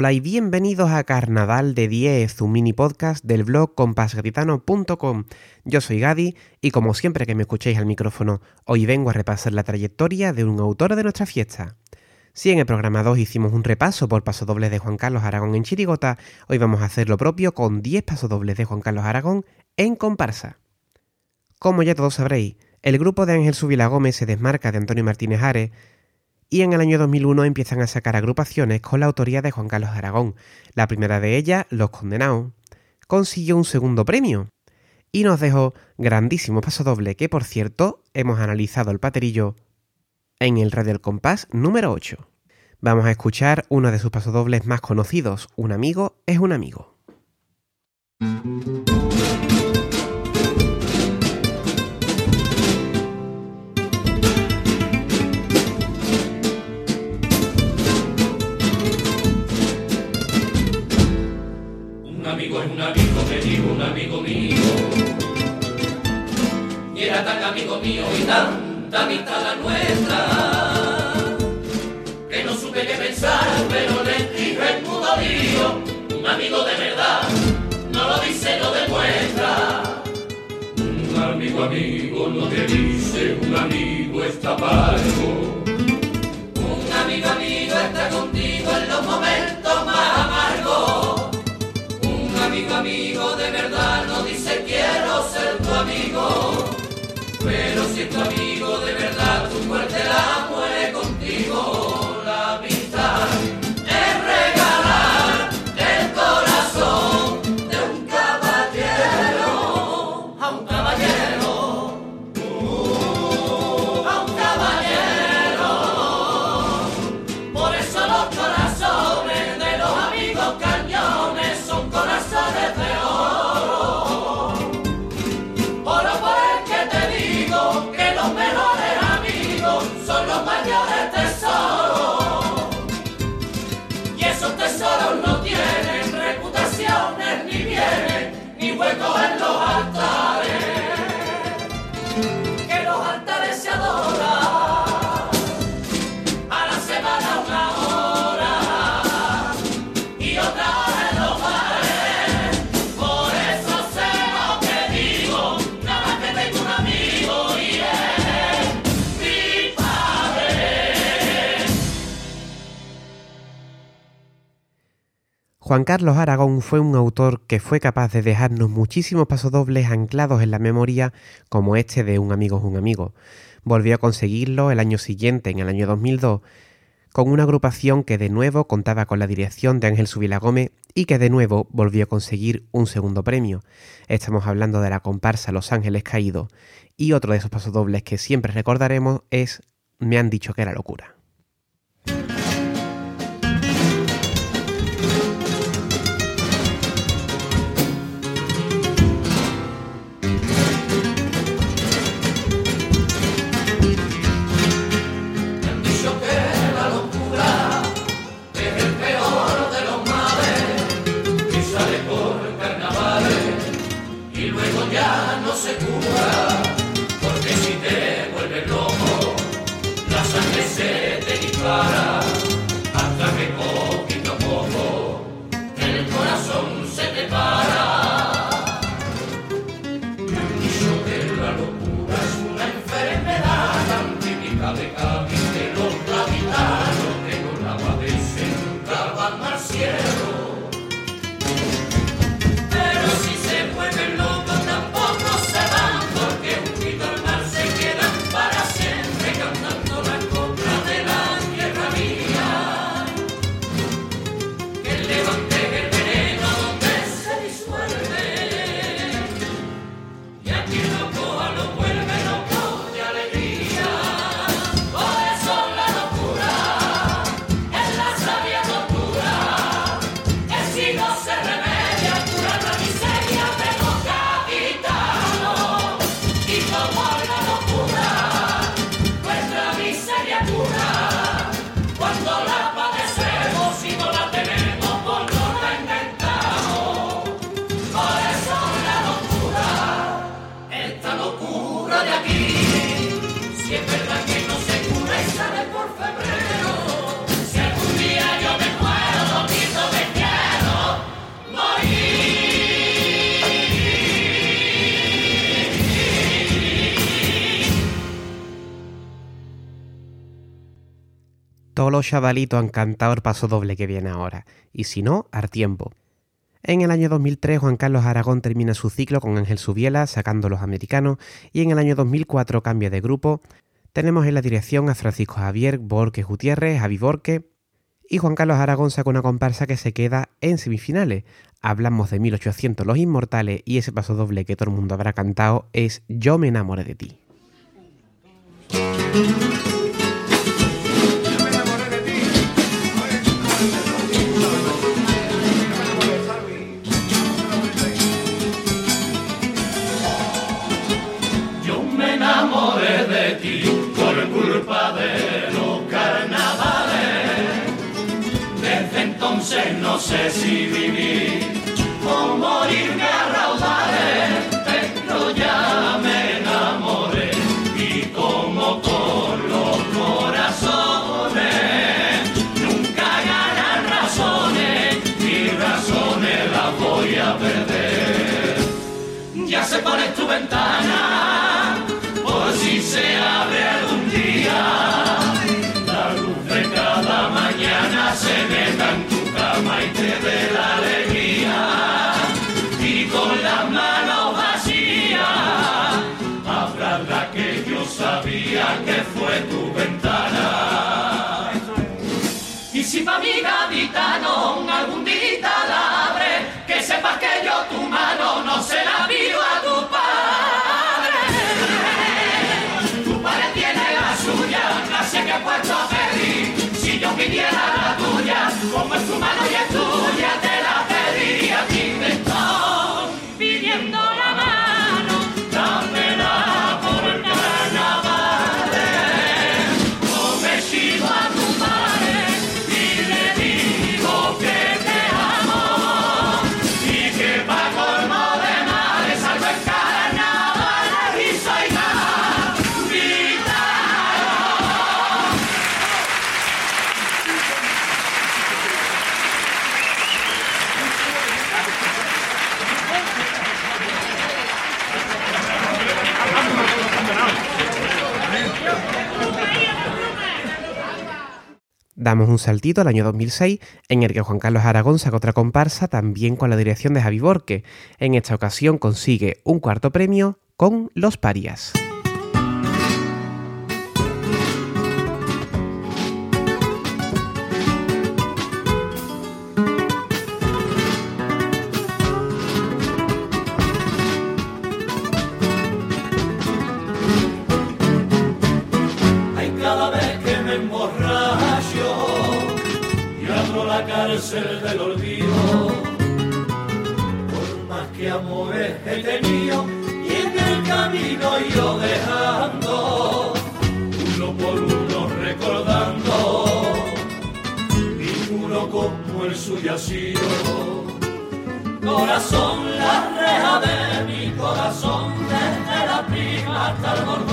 Hola y bienvenidos a Carnaval de 10, un mini podcast del blog compasgritano.com. Yo soy Gadi y como siempre que me escuchéis al micrófono, hoy vengo a repasar la trayectoria de un autor de nuestra fiesta. Si en el programa 2 hicimos un repaso por pasodobles de Juan Carlos Aragón en Chirigota, hoy vamos a hacer lo propio con 10 pasodobles de Juan Carlos Aragón en comparsa. Como ya todos sabréis, el grupo de Ángel Subila Gómez se desmarca de Antonio Martínez Ares y en el año 2001 empiezan a sacar agrupaciones con la autoría de Juan Carlos Aragón. La primera de ellas, Los Condenados, consiguió un segundo premio y nos dejó grandísimo paso doble que por cierto hemos analizado el paterillo en el Radio del Compás número 8. Vamos a escuchar uno de sus pasodobles más conocidos, Un amigo es un amigo. Tan amigo mío y tanta amistad la nuestra, que no supe qué pensar, pero le dije el mudo lío. Un amigo de verdad, no lo dice, lo demuestra. Un amigo, amigo, no te dice, un amigo está pago. Un amigo, amigo está contigo en los momentos más Music Club Juan Carlos Aragón fue un autor que fue capaz de dejarnos muchísimos pasodobles anclados en la memoria como este de Un amigo es un amigo. Volvió a conseguirlo el año siguiente, en el año 2002, con una agrupación que de nuevo contaba con la dirección de Ángel Subila Gómez y que de nuevo volvió a conseguir un segundo premio. Estamos hablando de la comparsa Los Ángeles Caídos y otro de esos pasodobles que siempre recordaremos es Me han dicho que era locura. O los chavalitos han cantado el paso doble que viene ahora, y si no, al tiempo. En el año 2003 Juan Carlos Aragón termina su ciclo con Ángel Subiela sacando los americanos y en el año 2004 cambia de grupo. Tenemos en la dirección a Francisco Javier Borque Gutiérrez, Javi Borque y Juan Carlos Aragón saca una comparsa que se queda en semifinales. Hablamos de 1800 Los Inmortales y ese paso doble que todo el mundo habrá cantado es Yo me enamoré de ti. No sé si vivir o morirme a raudales, pero ya me enamoré y como con los corazones nunca ganan razones y razones las voy a perder. Ya se pone tu ventana, que yo tu mano no se la pido a tu padre. Damos un saltito al año 2006, en el que Juan Carlos Aragón saca otra comparsa también con la dirección de Javi Borque. En esta ocasión consigue un cuarto premio con Los Parias.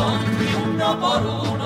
Uno por uno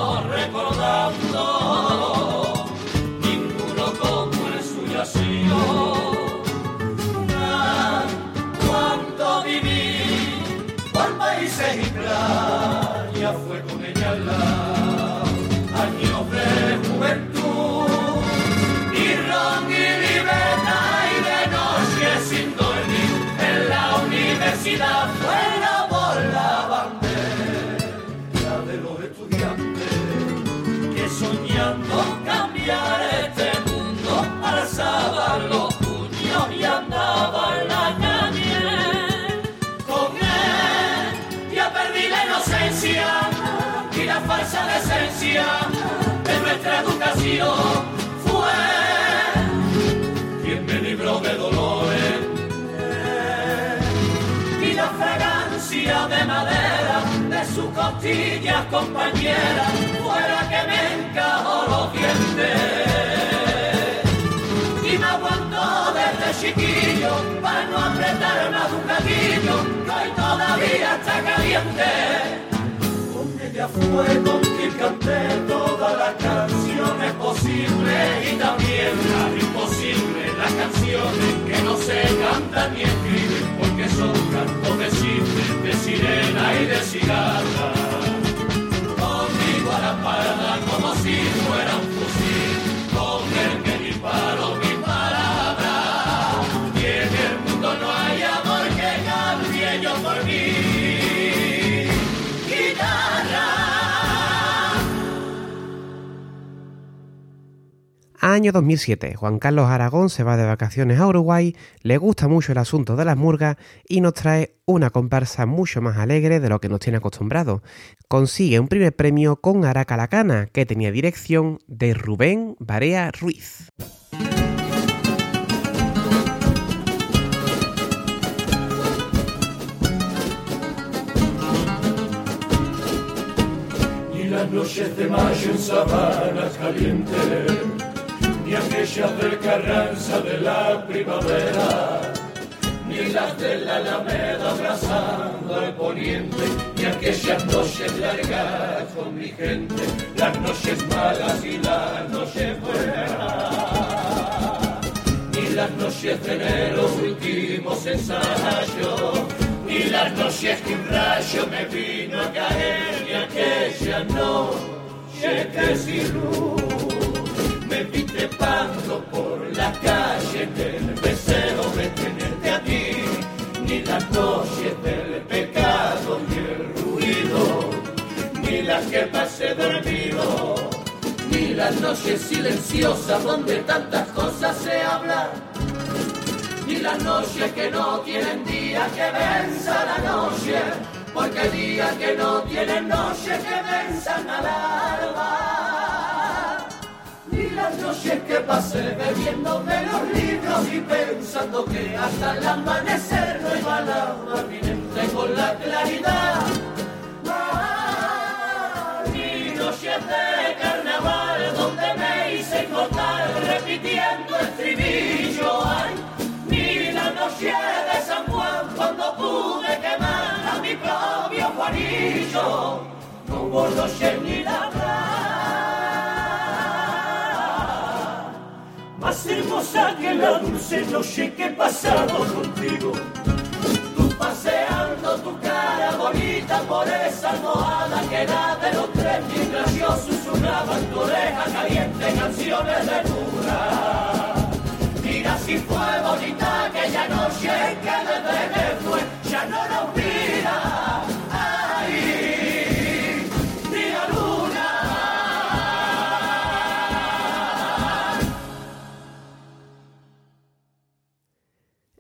de nuestra educación fue quien me libró de dolores. Y la fragancia de madera de sus costillas compañeras fue la que me encajó los dientes. Y me aguantó desde chiquillo para no apretar más un gatillo que hoy todavía está caliente ella fue con canté todas las canciones posibles y también las imposibles, las canciones que no se cantan ni escriben porque son cantos de cisne, de sirena y de cigarra. Año 2007, Juan Carlos Aragón se va de vacaciones a Uruguay, le gusta mucho el asunto de las murgas y nos trae una comparsa mucho más alegre de lo que nos tiene acostumbrado. Consigue un primer premio con Aracalacana, que tenía dirección de Rubén Barea Ruiz. las noches de mayo en sabana caliente, ni aquellas de Carranza de la primavera, ni las de la Alameda abrazando al poniente, ni aquellas noches largas con mi gente, las noches malas y las noches buenas, ni las noches de enero últimos ensayos y las noches que un rayo me vino a caer y aquella noche que sin luz trepando por la calle del deseo de tenerte a ti ni las noches del pecado ni el ruido ni las que pasé dormido ni las noches silenciosas donde tantas cosas se hablan y las noches que no tienen día que venza la noche, porque días que no tienen noche que venzan al alba. Ni noches que pasé bebiéndome los libros y pensando que hasta el amanecer no iba a la mente con la claridad. ni noches de carnaval donde me hice cortar repitiendo el estribillo. Ay, noche de San Juan cuando pude quemar a mi propio Juanillo. No hubo noche ni la más hermosa que la dulce noche que he pasado contigo. Tú paseando tu cara bonita por esa almohada que era de los tres mientras yo susurraba en tu oreja caliente canciones de dura Mira si fue bonita aquella noche que desde fue, ya no nos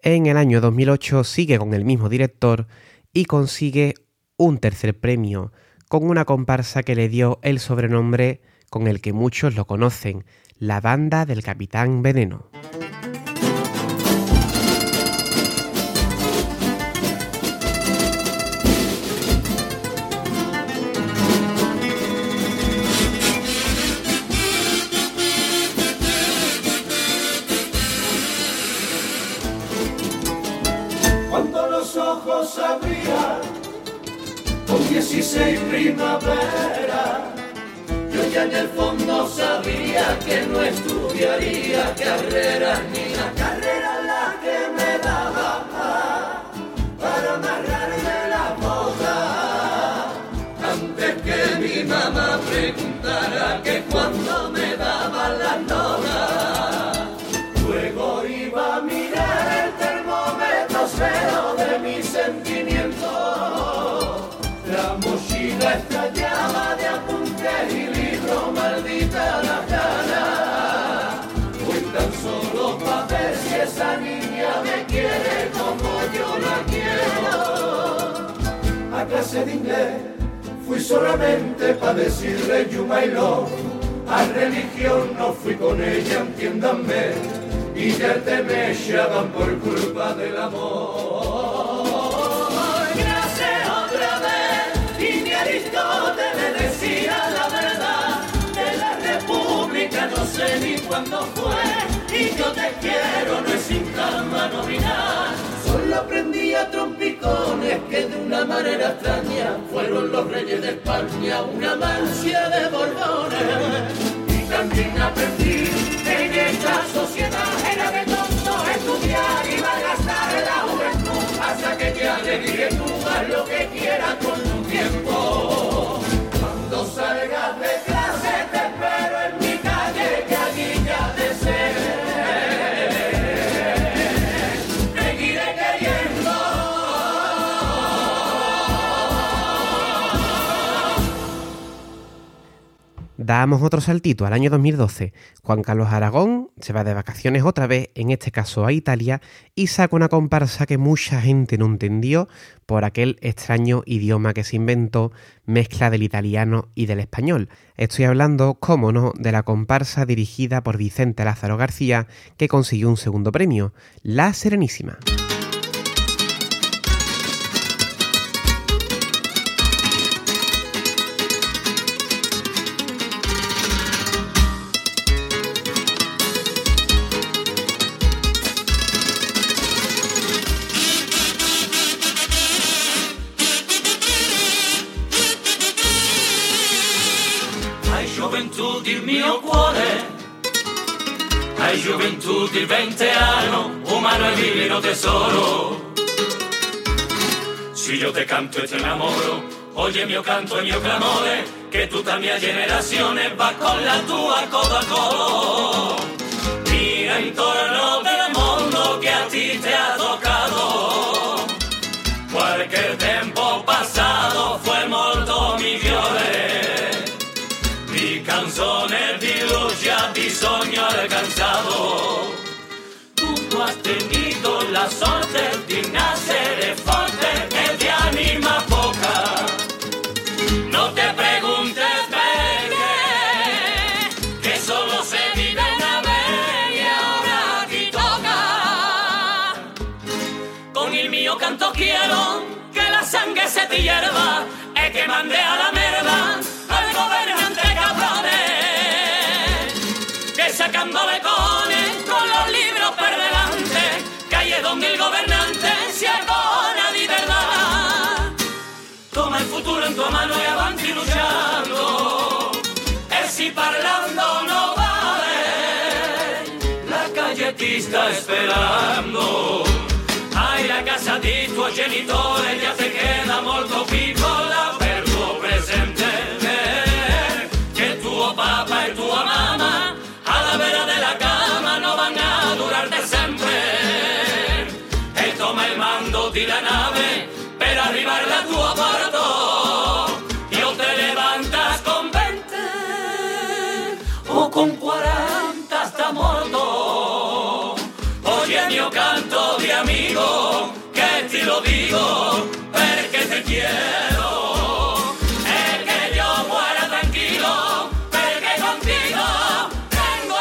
En el año 2008 sigue con el mismo director y consigue un tercer premio con una comparsa que le dio el sobrenombre con el que muchos lo conocen, la banda del Capitán Veneno. Fui solamente para decirle you my love. A religión no fui con ella, entiéndanme. Y ya te me echaban por culpa del amor. Aristóteles decía la verdad de la república, no sé ni cuándo fue, y yo te quiero, no es sin calma nominal. Solo aprendí a trompicones que de una manera extraña fueron los reyes de España, una mancia de borbones. Y también aprendí Damos otro saltito al año 2012. Juan Carlos Aragón se va de vacaciones otra vez, en este caso a Italia, y saca una comparsa que mucha gente no entendió por aquel extraño idioma que se inventó, mezcla del italiano y del español. Estoy hablando, cómo no, de la comparsa dirigida por Vicente Lázaro García, que consiguió un segundo premio, La Serenísima. Gioventù di vente anno, umano e divino tesoro. Si io te canto e te enamoro, oye mio canto e mio clamore, che tutta mia generazione va con la tua coda colo. Mira intorno del mondo che a ti te ha toccato. Qualche tempo passato fue molto migliore. Mi canzone di luce di sogno alcanzado. Tenido la suerte de nacer fuerte y de anima poca. No te preguntes por que solo se vive una vez y ahora ti toca. Con el mío canto quiero que la sangre se te hierva y que mande a la ti está esperando Ai la casa di tuo genitore già te amigo, che ti lo dico perché te quiero. Tranquilo, perché contigo tengo.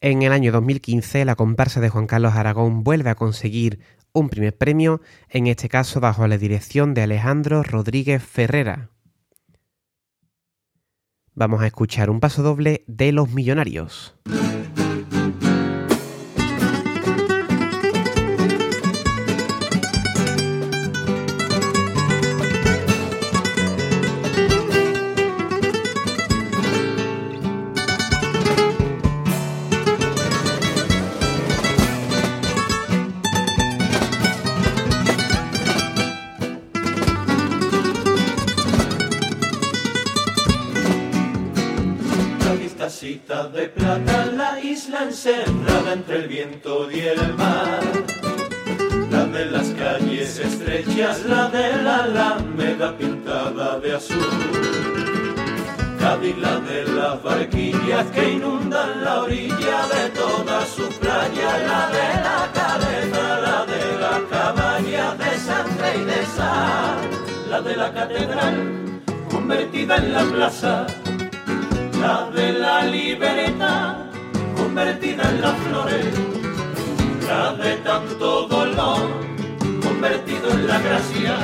En el año 2015, la comparsa de Juan Carlos Aragón vuelve a conseguir un primer premio, en este caso bajo la dirección de Alejandro Rodríguez Ferrera. Vamos a escuchar un paso doble de Los Millonarios. Viento el mar. La de las calles estrechas, la de la alameda pintada de azul. Cádiz, la de las barquillas que inundan la orilla de toda su playa, la de la cabeza, la de la cabaña de sangre y de sal, la de la catedral convertida en la plaza la de la libertad convertida en las flores, la de tanto dolor convertido en la gracia,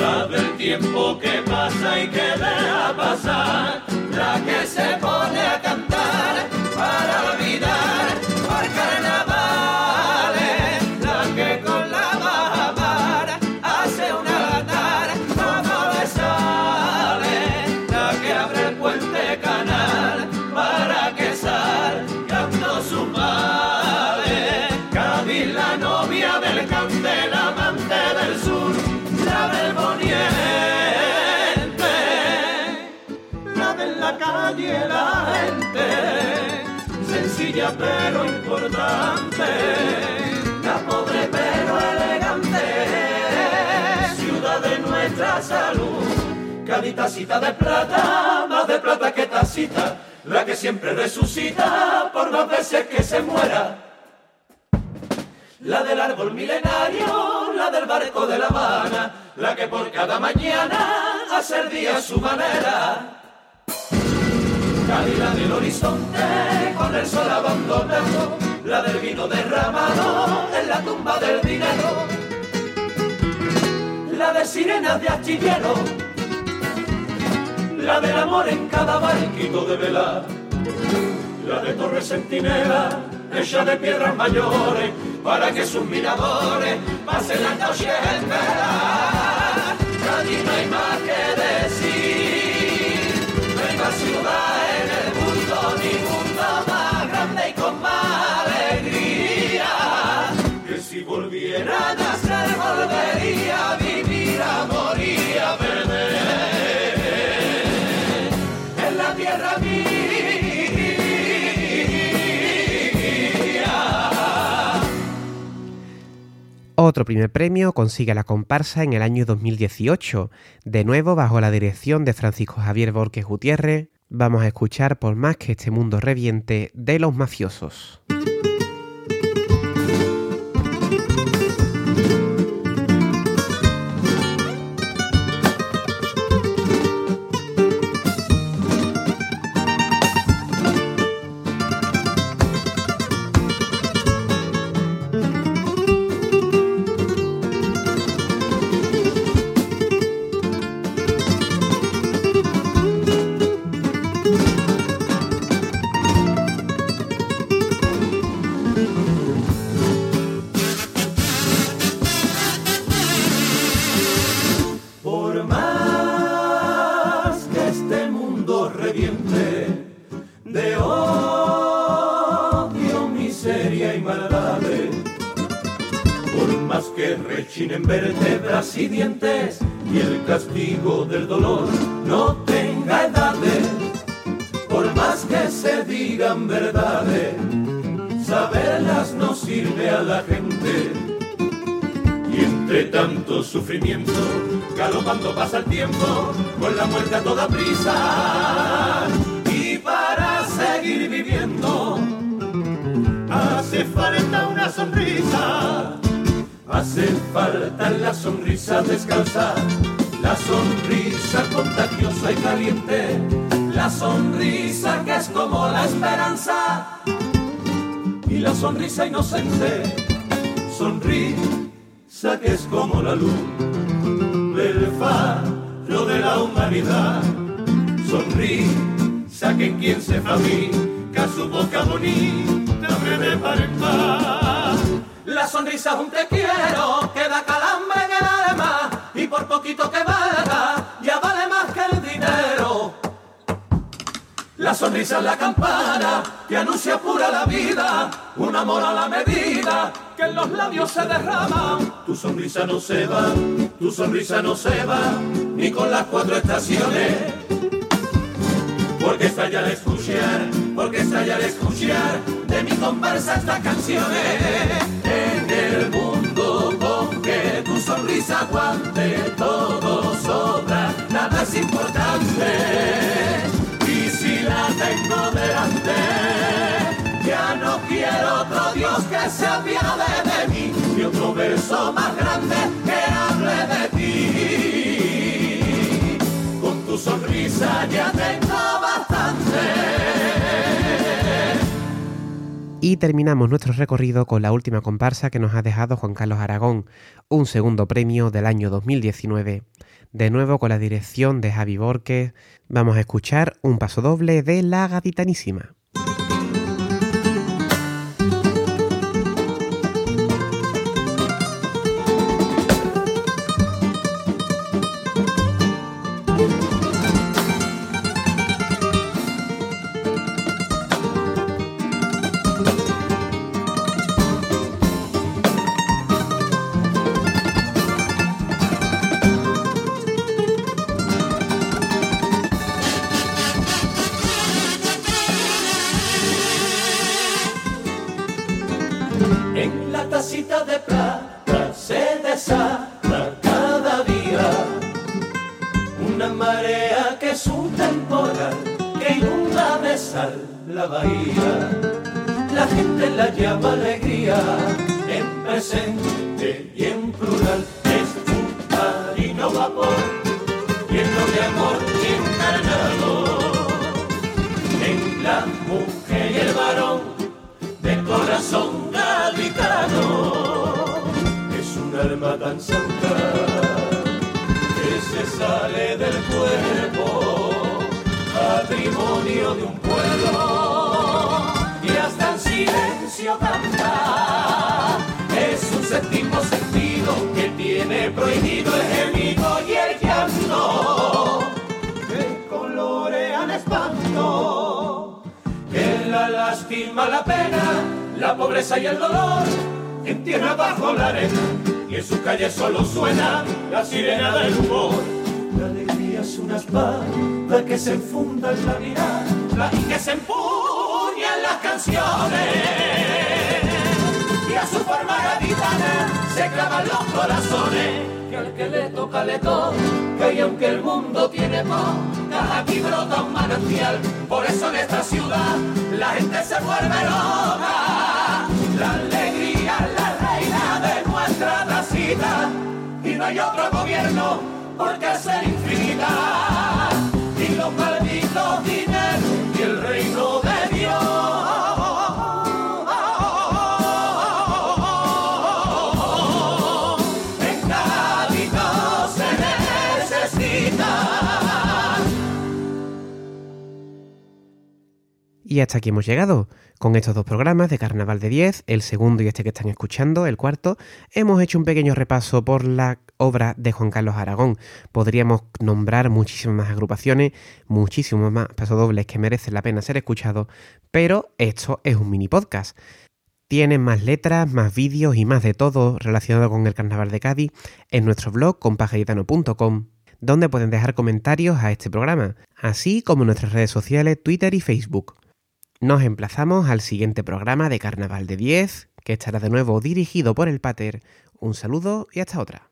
la del tiempo que pasa y que deja pasar, la que se pone a cantar pero importante, la pobre pero elegante, ciudad de nuestra salud. Cádiz tacita de plata, más de plata que tacita, la que siempre resucita por las veces que se muera. La del árbol milenario, la del barco de La Habana, la que por cada mañana hace el día a su manera Cálida del horizonte con el sol abandonado, la del vino derramado en la tumba del dinero, la de sirenas de astillero, la del amor en cada barquito de vela, la de torre centinela hecha de piedras mayores para que sus miradores pasen la noche en vela. Nadie no más que en la tierra. Otro primer premio consigue la comparsa en el año 2018, de nuevo bajo la dirección de Francisco Javier Borges Gutiérrez. Vamos a escuchar por más que este mundo reviente de los mafiosos. Saberlas no sirve a la gente. Y entre tanto sufrimiento, galopando pasa el tiempo, con la muerte a toda prisa. Y para seguir viviendo, hace falta una sonrisa. Hace falta la sonrisa descalza, la sonrisa contagiosa y caliente, la sonrisa que es como la esperanza la sonrisa inocente, sonrisa que es como la luz del faro de la humanidad, sonrisa que quien se fabrica su boca bonita me depara en paz. La sonrisa es un te quiero que da calambre en el alma y por poquito que valga La sonrisa es la campana que anuncia pura la vida, un amor a la medida que en los labios se derrama. Tu sonrisa no se va, tu sonrisa no se va, ni con las cuatro estaciones. Porque estalla al escuchar, porque estalla al escuchar de mi comparsa estas canciones. En el mundo con que tu sonrisa aguante, todo sobra, nada es importante. Tengo delante, ya no quiero otro Dios que se apiade de mí, y otro verso más grande que hable de ti. Con tu sonrisa ya tengo bastante. Y terminamos nuestro recorrido con la última comparsa que nos ha dejado Juan Carlos Aragón, un segundo premio del año 2019. De nuevo con la dirección de Javi Borges, vamos a escuchar un paso doble de La Gaditanísima. Sal la bahía. La gente la llama alegría en presente y en plural. Es un marino vapor lleno de amor y encarnado en la mujer y el varón de corazón gaditano. Es un alma tan santa que se sale del cuerpo, patrimonio de un pueblo y hasta en silencio canta. Es un séptimo sentido que tiene prohibido el gemido y el llanto que colorean espanto, que la lástima, la pena, la pobreza y el dolor en tierra bajo la arena y en sus calles solo suena la sirena del humor. La alegría es una espada que se enfunda en la mirada y que se empuña en las canciones y a su forma gaditana se clavan los corazones. Que al que le toca le toca y aunque el mundo tiene poca, aquí brota un manantial. Por eso en esta ciudad la gente se vuelve loca. La alegría, la reina de nuestra tacita y no hay otro gobierno porque ser infinita y los Y hasta aquí hemos llegado. Con estos dos programas de Carnaval de 10, el segundo y este que están escuchando, el cuarto, hemos hecho un pequeño repaso por la obra de Juan Carlos Aragón. Podríamos nombrar muchísimas más agrupaciones, muchísimos más pasodobles que merecen la pena ser escuchados, pero esto es un mini podcast. Tienen más letras, más vídeos y más de todo relacionado con el Carnaval de Cádiz en nuestro blog compajaritano.com, donde pueden dejar comentarios a este programa, así como nuestras redes sociales Twitter y Facebook. Nos emplazamos al siguiente programa de Carnaval de 10, que estará de nuevo dirigido por el Pater. Un saludo y hasta otra.